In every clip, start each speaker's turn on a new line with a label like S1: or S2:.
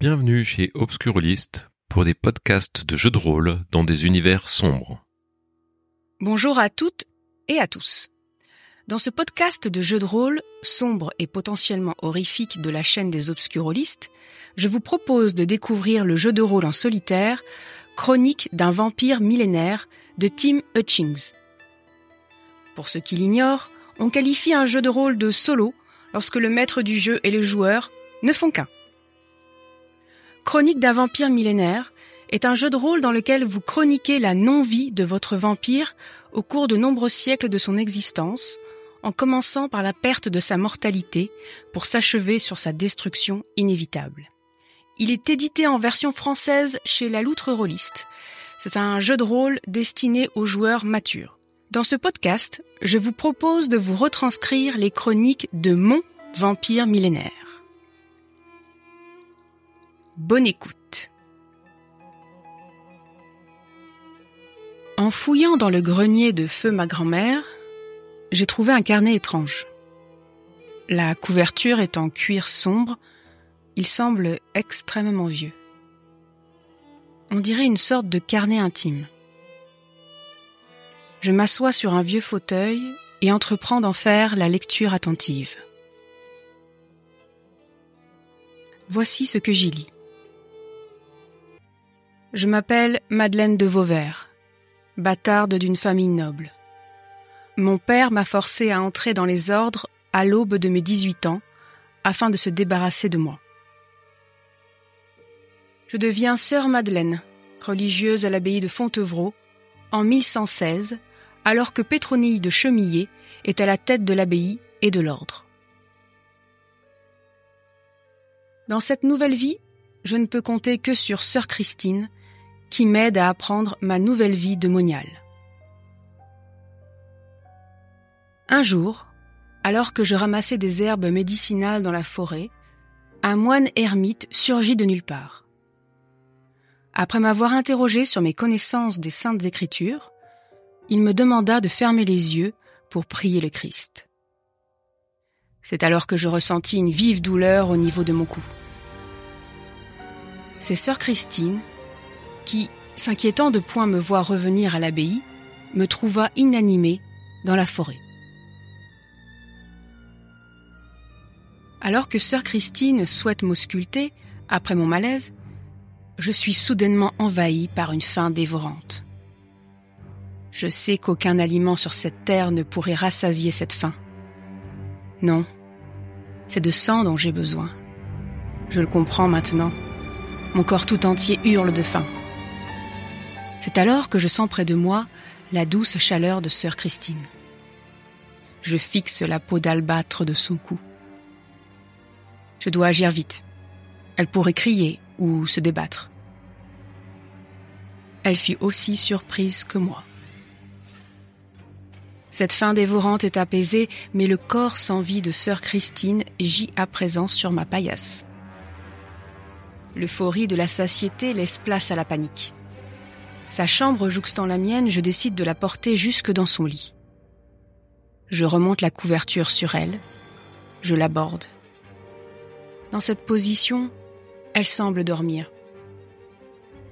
S1: Bienvenue chez Obscurlist pour des podcasts de jeux de rôle dans des univers sombres.
S2: Bonjour à toutes et à tous. Dans ce podcast de jeux de rôle, sombre et potentiellement horrifique de la chaîne des Obscurolistes, je vous propose de découvrir le jeu de rôle en solitaire, Chronique d'un vampire millénaire de Tim Hutchings. Pour ceux qui l'ignorent, on qualifie un jeu de rôle de solo lorsque le maître du jeu et le joueur ne font qu'un. Chronique d'un vampire millénaire est un jeu de rôle dans lequel vous chroniquez la non-vie de votre vampire au cours de nombreux siècles de son existence, en commençant par la perte de sa mortalité pour s'achever sur sa destruction inévitable. Il est édité en version française chez La Loutre Rôliste. C'est un jeu de rôle destiné aux joueurs matures. Dans ce podcast, je vous propose de vous retranscrire les chroniques de mon vampire millénaire. Bonne écoute. En fouillant dans le grenier de feu ma grand-mère, j'ai trouvé un carnet étrange. La couverture est en cuir sombre, il semble extrêmement vieux. On dirait une sorte de carnet intime. Je m'assois sur un vieux fauteuil et entreprends d'en faire la lecture attentive. Voici ce que j'y lis. Je m'appelle Madeleine de Vauvert, bâtarde d'une famille noble. Mon père m'a forcé à entrer dans les ordres à l'aube de mes 18 ans afin de se débarrasser de moi. Je deviens sœur Madeleine, religieuse à l'abbaye de Fontevraud, en 1116, alors que Pétronille de Chemillé est à la tête de l'abbaye et de l'ordre. Dans cette nouvelle vie, je ne peux compter que sur sœur Christine, qui m'aide à apprendre ma nouvelle vie de moniale. Un jour, alors que je ramassais des herbes médicinales dans la forêt, un moine ermite surgit de nulle part. Après m'avoir interrogé sur mes connaissances des saintes écritures, il me demanda de fermer les yeux pour prier le Christ. C'est alors que je ressentis une vive douleur au niveau de mon cou. C'est sœur Christine qui, s'inquiétant de point me voir revenir à l'abbaye, me trouva inanimé dans la forêt. Alors que sœur Christine souhaite m'ausculter, après mon malaise, je suis soudainement envahi par une faim dévorante. Je sais qu'aucun aliment sur cette terre ne pourrait rassasier cette faim. Non, c'est de sang dont j'ai besoin. Je le comprends maintenant. Mon corps tout entier hurle de faim. C'est alors que je sens près de moi la douce chaleur de sœur Christine. Je fixe la peau d'albâtre de son cou. Je dois agir vite. Elle pourrait crier ou se débattre. Elle fut aussi surprise que moi. Cette faim dévorante est apaisée, mais le corps sans vie de sœur Christine gît à présent sur ma paillasse. L'euphorie de la satiété laisse place à la panique. Sa chambre jouxtant la mienne, je décide de la porter jusque dans son lit. Je remonte la couverture sur elle, je l'aborde. Dans cette position, elle semble dormir.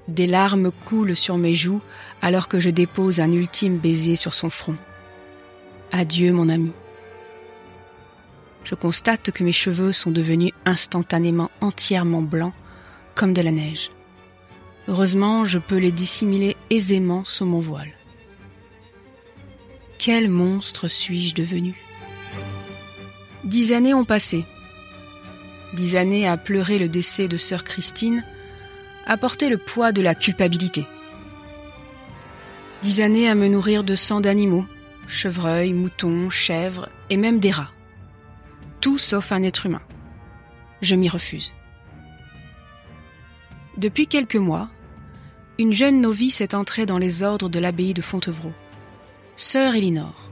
S2: Des larmes coulent sur mes joues alors que je dépose un ultime baiser sur son front. Adieu mon ami. Je constate que mes cheveux sont devenus instantanément entièrement blancs comme de la neige. Heureusement, je peux les dissimuler aisément sous mon voile. Quel monstre suis-je devenu? Dix années ont passé. Dix années à pleurer le décès de sœur Christine, à porter le poids de la culpabilité. Dix années à me nourrir de sang d'animaux, chevreuils, moutons, chèvres et même des rats. Tout sauf un être humain. Je m'y refuse. Depuis quelques mois, une jeune novice est entrée dans les ordres de l'abbaye de Fontevraud, sœur Elinor.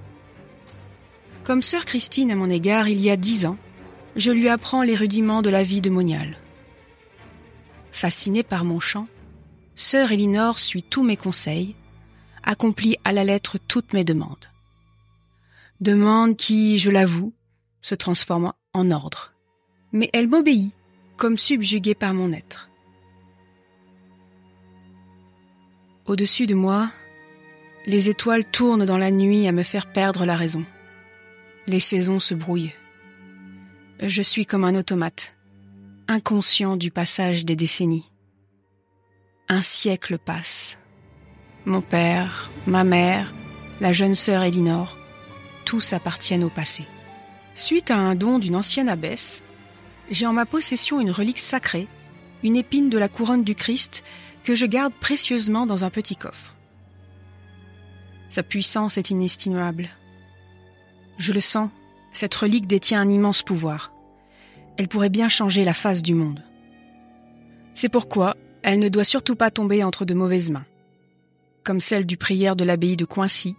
S2: Comme sœur Christine à mon égard il y a dix ans, je lui apprends les rudiments de la vie de moniale. Fascinée par mon chant, sœur Elinor suit tous mes conseils, accomplit à la lettre toutes mes demandes. Demandes qui, je l'avoue, se transforment en ordre. Mais elle m'obéit, comme subjuguée par mon être. Au-dessus de moi, les étoiles tournent dans la nuit à me faire perdre la raison. Les saisons se brouillent. Je suis comme un automate, inconscient du passage des décennies. Un siècle passe. Mon père, ma mère, la jeune sœur Elinor, tous appartiennent au passé. Suite à un don d'une ancienne abbesse, j'ai en ma possession une relique sacrée, une épine de la couronne du Christ que je garde précieusement dans un petit coffre. Sa puissance est inestimable. Je le sens, cette relique détient un immense pouvoir. Elle pourrait bien changer la face du monde. C'est pourquoi elle ne doit surtout pas tomber entre de mauvaises mains, comme celle du prière de l'abbaye de Coincy,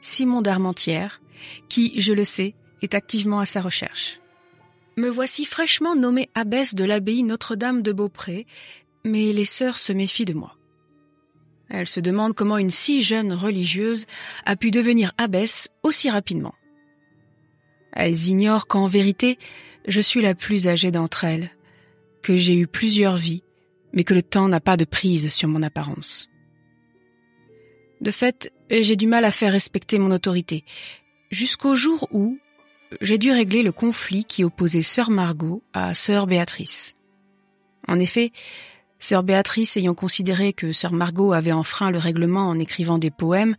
S2: Simon d'Armentières, qui, je le sais, est activement à sa recherche. Me voici fraîchement nommée abbesse de l'abbaye Notre-Dame de Beaupré, mais les sœurs se méfient de moi. Elles se demandent comment une si jeune religieuse a pu devenir abbesse aussi rapidement. Elles ignorent qu'en vérité, je suis la plus âgée d'entre elles, que j'ai eu plusieurs vies, mais que le temps n'a pas de prise sur mon apparence. De fait, j'ai du mal à faire respecter mon autorité, jusqu'au jour où j'ai dû régler le conflit qui opposait sœur Margot à sœur Béatrice. En effet, Sœur Béatrice ayant considéré que sœur Margot avait enfreint le règlement en écrivant des poèmes,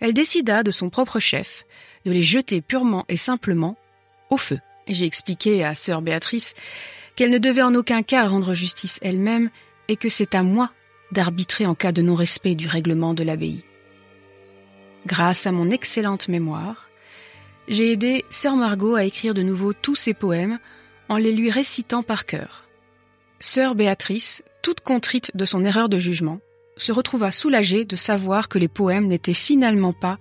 S2: elle décida de son propre chef de les jeter purement et simplement au feu. J'ai expliqué à sœur Béatrice qu'elle ne devait en aucun cas rendre justice elle-même et que c'est à moi d'arbitrer en cas de non-respect du règlement de l'abbaye. Grâce à mon excellente mémoire, j'ai aidé sœur Margot à écrire de nouveau tous ses poèmes en les lui récitant par cœur. Sœur Béatrice, toute contrite de son erreur de jugement, se retrouva soulagée de savoir que les poèmes n'étaient finalement pas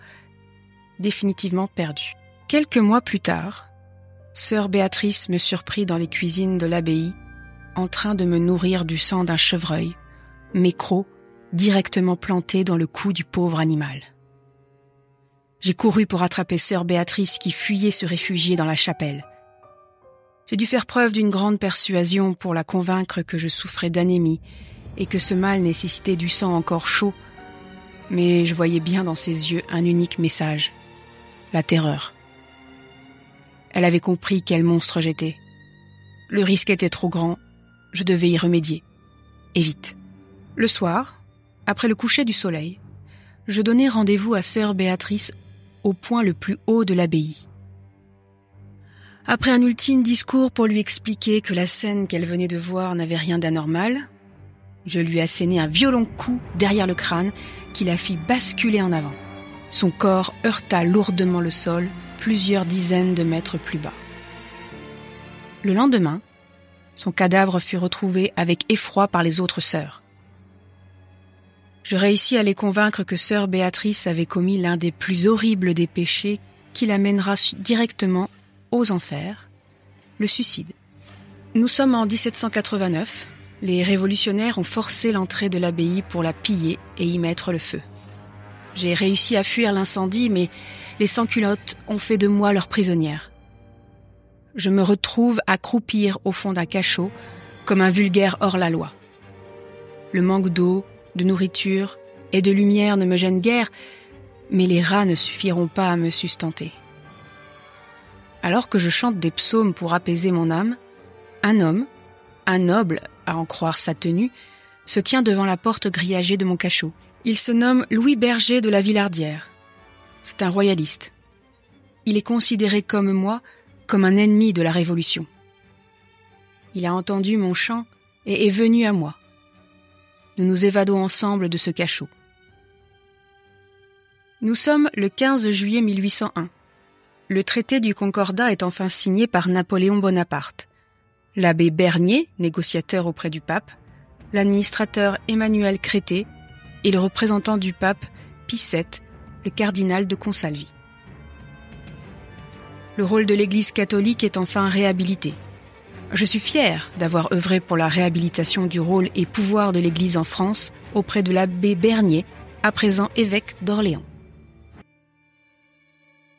S2: définitivement perdus. Quelques mois plus tard, sœur Béatrice me surprit dans les cuisines de l'abbaye, en train de me nourrir du sang d'un chevreuil, mes crocs directement plantés dans le cou du pauvre animal. J'ai couru pour attraper sœur Béatrice qui fuyait se réfugier dans la chapelle. J'ai dû faire preuve d'une grande persuasion pour la convaincre que je souffrais d'anémie et que ce mal nécessitait du sang encore chaud, mais je voyais bien dans ses yeux un unique message, la terreur. Elle avait compris quel monstre j'étais. Le risque était trop grand, je devais y remédier. Et vite. Le soir, après le coucher du soleil, je donnai rendez-vous à sœur Béatrice au point le plus haut de l'abbaye. Après un ultime discours pour lui expliquer que la scène qu'elle venait de voir n'avait rien d'anormal, je lui assénai un violent coup derrière le crâne qui la fit basculer en avant. Son corps heurta lourdement le sol plusieurs dizaines de mètres plus bas. Le lendemain, son cadavre fut retrouvé avec effroi par les autres sœurs. Je réussis à les convaincre que sœur Béatrice avait commis l'un des plus horribles des péchés qui l'amènera directement aux enfers, le suicide. Nous sommes en 1789. Les révolutionnaires ont forcé l'entrée de l'abbaye pour la piller et y mettre le feu. J'ai réussi à fuir l'incendie, mais les sans-culottes ont fait de moi leur prisonnière. Je me retrouve à au fond d'un cachot comme un vulgaire hors-la-loi. Le manque d'eau, de nourriture et de lumière ne me gêne guère, mais les rats ne suffiront pas à me sustenter. Alors que je chante des psaumes pour apaiser mon âme, un homme, un noble, à en croire sa tenue, se tient devant la porte grillagée de mon cachot. Il se nomme Louis Berger de la Villardière. C'est un royaliste. Il est considéré comme moi comme un ennemi de la Révolution. Il a entendu mon chant et est venu à moi. Nous nous évadons ensemble de ce cachot. Nous sommes le 15 juillet 1801 le traité du Concordat est enfin signé par Napoléon Bonaparte. L'abbé Bernier, négociateur auprès du pape, l'administrateur Emmanuel Crété et le représentant du pape VII, le cardinal de Consalvi. Le rôle de l'Église catholique est enfin réhabilité. Je suis fier d'avoir œuvré pour la réhabilitation du rôle et pouvoir de l'Église en France auprès de l'abbé Bernier, à présent évêque d'Orléans.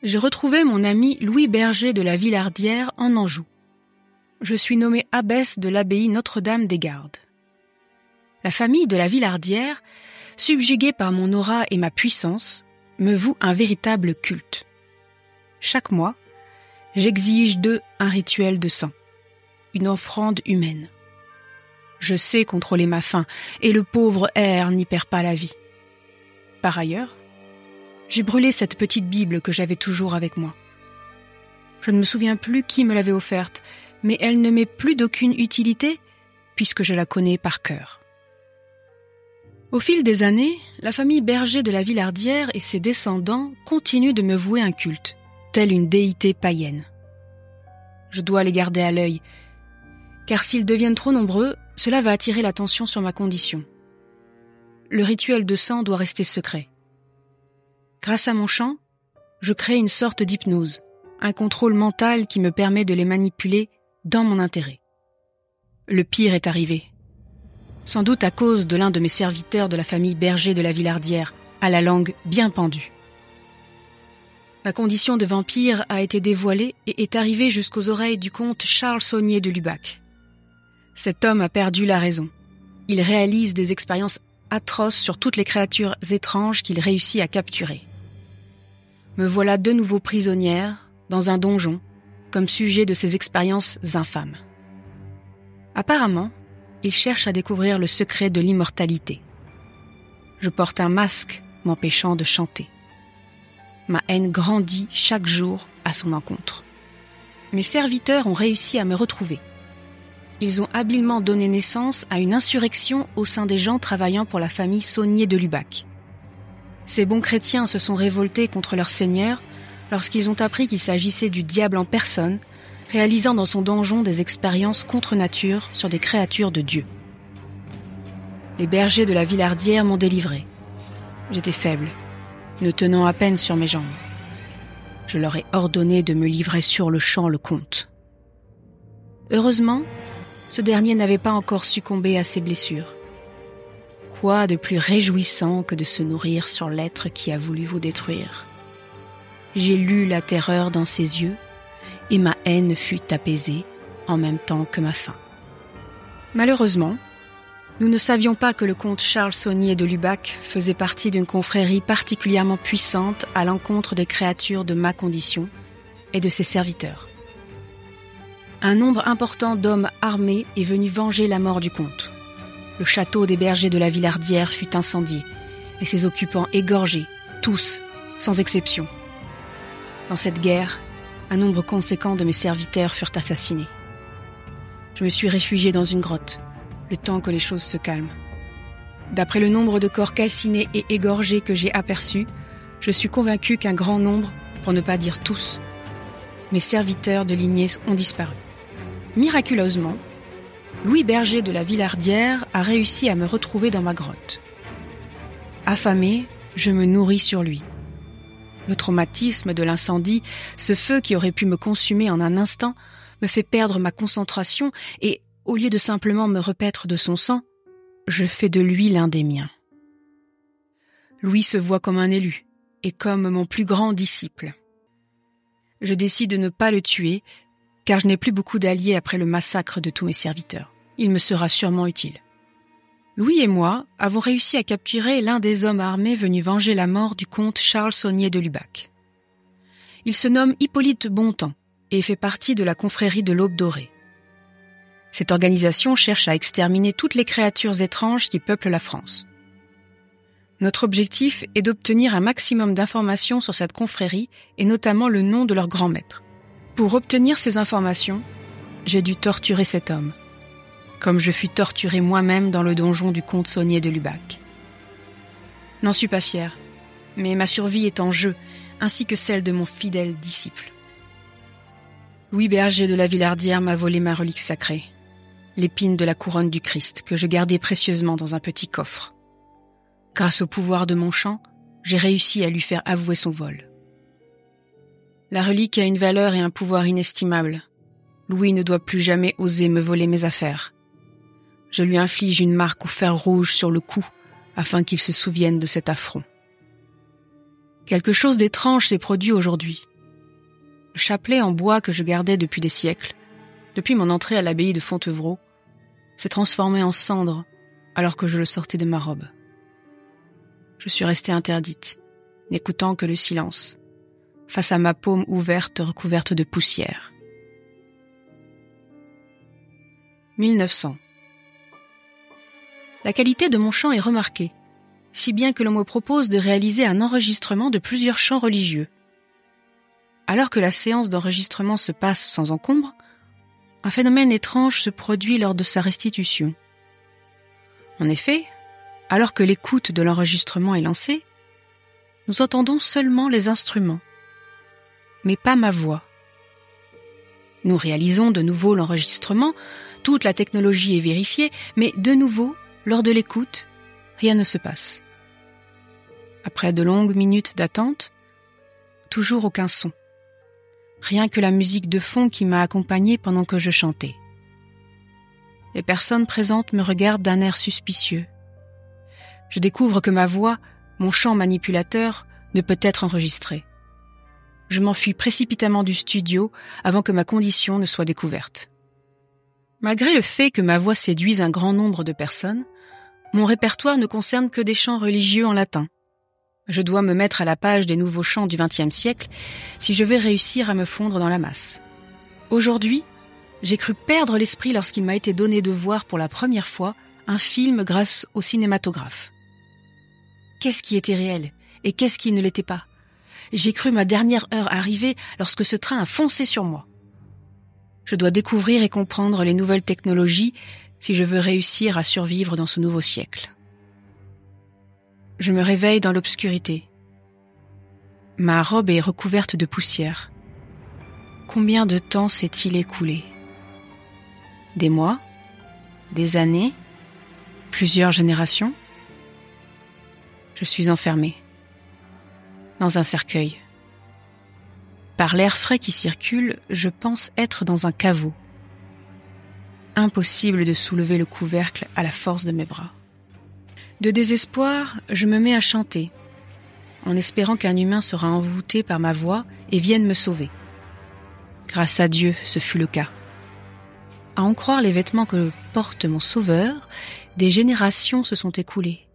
S2: J'ai retrouvé mon ami Louis Berger de la Villardière en Anjou. Je suis nommée abbesse de l'abbaye Notre-Dame des Gardes. La famille de la Villardière subjugué par mon aura et ma puissance, me voue un véritable culte. Chaque mois, j'exige d'eux un rituel de sang, une offrande humaine. Je sais contrôler ma faim et le pauvre air n'y perd pas la vie. Par ailleurs, j'ai brûlé cette petite Bible que j'avais toujours avec moi. Je ne me souviens plus qui me l'avait offerte, mais elle ne m'est plus d'aucune utilité puisque je la connais par cœur. Au fil des années, la famille Berger de la Villardière et ses descendants continuent de me vouer un culte, telle une déité païenne. Je dois les garder à l'œil, car s'ils deviennent trop nombreux, cela va attirer l'attention sur ma condition. Le rituel de sang doit rester secret. Grâce à mon chant, je crée une sorte d'hypnose, un contrôle mental qui me permet de les manipuler dans mon intérêt. Le pire est arrivé. Sans doute à cause de l'un de mes serviteurs de la famille Berger de la Villardière, à la langue bien pendue. Ma condition de vampire a été dévoilée et est arrivée jusqu'aux oreilles du comte Charles Saunier de Lubac. Cet homme a perdu la raison. Il réalise des expériences atroces sur toutes les créatures étranges qu'il réussit à capturer. Me voilà de nouveau prisonnière, dans un donjon, comme sujet de ces expériences infâmes. Apparemment, il cherche à découvrir le secret de l'immortalité. Je porte un masque m'empêchant de chanter. Ma haine grandit chaque jour à son encontre. Mes serviteurs ont réussi à me retrouver. Ils ont habilement donné naissance à une insurrection au sein des gens travaillant pour la famille Saunier de Lubac. Ces bons chrétiens se sont révoltés contre leur Seigneur lorsqu'ils ont appris qu'il s'agissait du diable en personne, réalisant dans son donjon des expériences contre nature sur des créatures de Dieu. Les bergers de la Villardière m'ont délivré. J'étais faible, ne tenant à peine sur mes jambes. Je leur ai ordonné de me livrer sur le champ le comte. Heureusement, ce dernier n'avait pas encore succombé à ses blessures. Quoi de plus réjouissant que de se nourrir sur l'être qui a voulu vous détruire j'ai lu la terreur dans ses yeux, et ma haine fut apaisée en même temps que ma faim. Malheureusement, nous ne savions pas que le comte Charles Saunier de Lubac faisait partie d'une confrérie particulièrement puissante à l'encontre des créatures de ma condition et de ses serviteurs. Un nombre important d'hommes armés est venu venger la mort du comte. Le château des bergers de la Villardière fut incendié et ses occupants égorgés, tous, sans exception. Dans cette guerre, un nombre conséquent de mes serviteurs furent assassinés. Je me suis réfugié dans une grotte, le temps que les choses se calment. D'après le nombre de corps calcinés et égorgés que j'ai aperçus, je suis convaincu qu'un grand nombre, pour ne pas dire tous, mes serviteurs de lignée ont disparu. Miraculeusement, Louis Berger de la Villardière a réussi à me retrouver dans ma grotte. Affamé, je me nourris sur lui. Le traumatisme de l'incendie, ce feu qui aurait pu me consumer en un instant, me fait perdre ma concentration et, au lieu de simplement me repaître de son sang, je fais de lui l'un des miens. Louis se voit comme un élu et comme mon plus grand disciple. Je décide de ne pas le tuer, car je n'ai plus beaucoup d'alliés après le massacre de tous mes serviteurs. Il me sera sûrement utile. Louis et moi avons réussi à capturer l'un des hommes armés venus venger la mort du comte Charles Saunier de Lubac. Il se nomme Hippolyte Bontemps et fait partie de la confrérie de l'Aube dorée. Cette organisation cherche à exterminer toutes les créatures étranges qui peuplent la France. Notre objectif est d'obtenir un maximum d'informations sur cette confrérie et notamment le nom de leur grand maître. Pour obtenir ces informations, j'ai dû torturer cet homme comme je fus torturé moi-même dans le donjon du comte Saunier de Lubac. N'en suis pas fier, mais ma survie est en jeu, ainsi que celle de mon fidèle disciple. Louis Berger de la Villardière m'a volé ma relique sacrée, l'épine de la couronne du Christ, que je gardais précieusement dans un petit coffre. Grâce au pouvoir de mon chant, j'ai réussi à lui faire avouer son vol. La relique a une valeur et un pouvoir inestimables. Louis ne doit plus jamais oser me voler mes affaires. Je lui inflige une marque au fer rouge sur le cou afin qu'il se souvienne de cet affront. Quelque chose d'étrange s'est produit aujourd'hui. Le chapelet en bois que je gardais depuis des siècles, depuis mon entrée à l'abbaye de Fontevraud, s'est transformé en cendre alors que je le sortais de ma robe. Je suis restée interdite, n'écoutant que le silence, face à ma paume ouverte recouverte de poussière. 1900. La qualité de mon chant est remarquée, si bien que l'on me propose de réaliser un enregistrement de plusieurs chants religieux. Alors que la séance d'enregistrement se passe sans encombre, un phénomène étrange se produit lors de sa restitution. En effet, alors que l'écoute de l'enregistrement est lancée, nous entendons seulement les instruments, mais pas ma voix. Nous réalisons de nouveau l'enregistrement, toute la technologie est vérifiée, mais de nouveau, lors de l'écoute, rien ne se passe. Après de longues minutes d'attente, toujours aucun son. Rien que la musique de fond qui m'a accompagnée pendant que je chantais. Les personnes présentes me regardent d'un air suspicieux. Je découvre que ma voix, mon chant manipulateur, ne peut être enregistrée. Je m'enfuis précipitamment du studio avant que ma condition ne soit découverte. Malgré le fait que ma voix séduise un grand nombre de personnes, mon répertoire ne concerne que des chants religieux en latin. Je dois me mettre à la page des nouveaux chants du XXe siècle si je veux réussir à me fondre dans la masse. Aujourd'hui, j'ai cru perdre l'esprit lorsqu'il m'a été donné de voir pour la première fois un film grâce au cinématographe. Qu'est-ce qui était réel et qu'est-ce qui ne l'était pas? J'ai cru ma dernière heure arriver lorsque ce train a foncé sur moi. Je dois découvrir et comprendre les nouvelles technologies si je veux réussir à survivre dans ce nouveau siècle. Je me réveille dans l'obscurité. Ma robe est recouverte de poussière. Combien de temps s'est-il écoulé? Des mois? Des années? Plusieurs générations? Je suis enfermée dans un cercueil. Par l'air frais qui circule, je pense être dans un caveau. Impossible de soulever le couvercle à la force de mes bras. De désespoir, je me mets à chanter, en espérant qu'un humain sera envoûté par ma voix et vienne me sauver. Grâce à Dieu, ce fut le cas. À en croire les vêtements que porte mon sauveur, des générations se sont écoulées.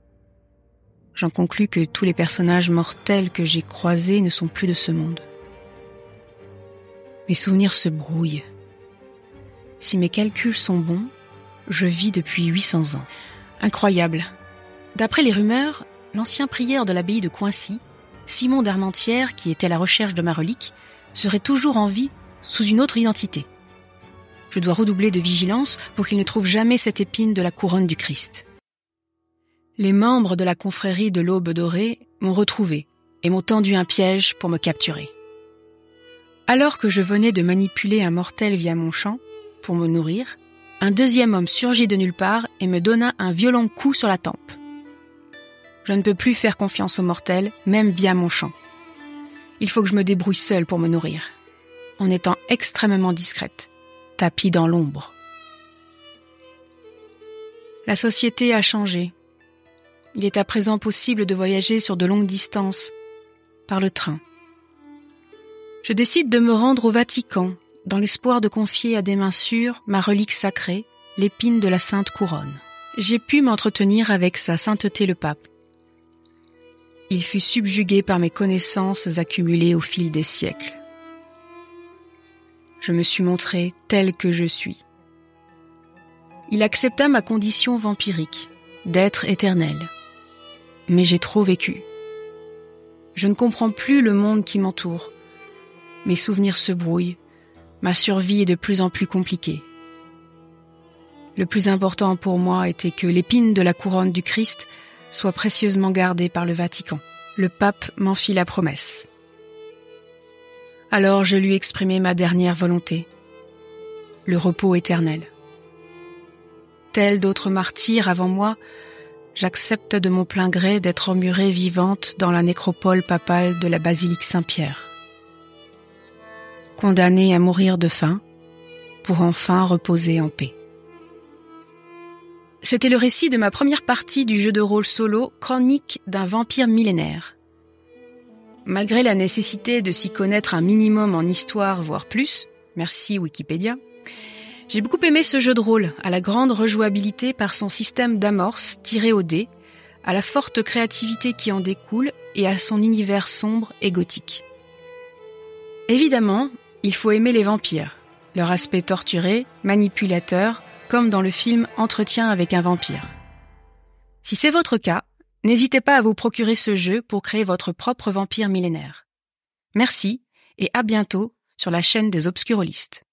S2: J'en conclus que tous les personnages mortels que j'ai croisés ne sont plus de ce monde. Mes souvenirs se brouillent. Si mes calculs sont bons, je vis depuis 800 ans. Incroyable. D'après les rumeurs, l'ancien prieur de l'abbaye de Coincy, Simon d'Armentières, qui était à la recherche de ma relique, serait toujours en vie sous une autre identité. Je dois redoubler de vigilance pour qu'il ne trouve jamais cette épine de la couronne du Christ. Les membres de la confrérie de l'Aube dorée m'ont retrouvé et m'ont tendu un piège pour me capturer. Alors que je venais de manipuler un mortel via mon chant, pour me nourrir, un deuxième homme surgit de nulle part et me donna un violent coup sur la tempe. Je ne peux plus faire confiance aux mortels, même via mon chant. Il faut que je me débrouille seule pour me nourrir, en étant extrêmement discrète, tapis dans l'ombre. La société a changé. Il est à présent possible de voyager sur de longues distances, par le train je décide de me rendre au Vatican, dans l'espoir de confier à des mains sûres ma relique sacrée, l'épine de la Sainte Couronne. J'ai pu m'entretenir avec sa sainteté le pape. Il fut subjugué par mes connaissances accumulées au fil des siècles. Je me suis montré tel que je suis. Il accepta ma condition vampirique, d'être éternel. Mais j'ai trop vécu. Je ne comprends plus le monde qui m'entoure. Mes souvenirs se brouillent. Ma survie est de plus en plus compliquée. Le plus important pour moi était que l'épine de la couronne du Christ soit précieusement gardée par le Vatican. Le pape m'en fit la promesse. Alors je lui exprimai ma dernière volonté, le repos éternel. Tel d'autres martyrs avant moi, j'accepte de mon plein gré d'être emmurée vivante dans la nécropole papale de la basilique Saint-Pierre condamné à mourir de faim, pour enfin reposer en paix. C'était le récit de ma première partie du jeu de rôle solo Chronique d'un vampire millénaire. Malgré la nécessité de s'y connaître un minimum en histoire, voire plus, merci Wikipédia, j'ai beaucoup aimé ce jeu de rôle, à la grande rejouabilité par son système d'amorce tiré au dé, à la forte créativité qui en découle et à son univers sombre et gothique. Évidemment, il faut aimer les vampires, leur aspect torturé, manipulateur, comme dans le film Entretien avec un vampire. Si c'est votre cas, n'hésitez pas à vous procurer ce jeu pour créer votre propre vampire millénaire. Merci et à bientôt sur la chaîne des obscurolistes.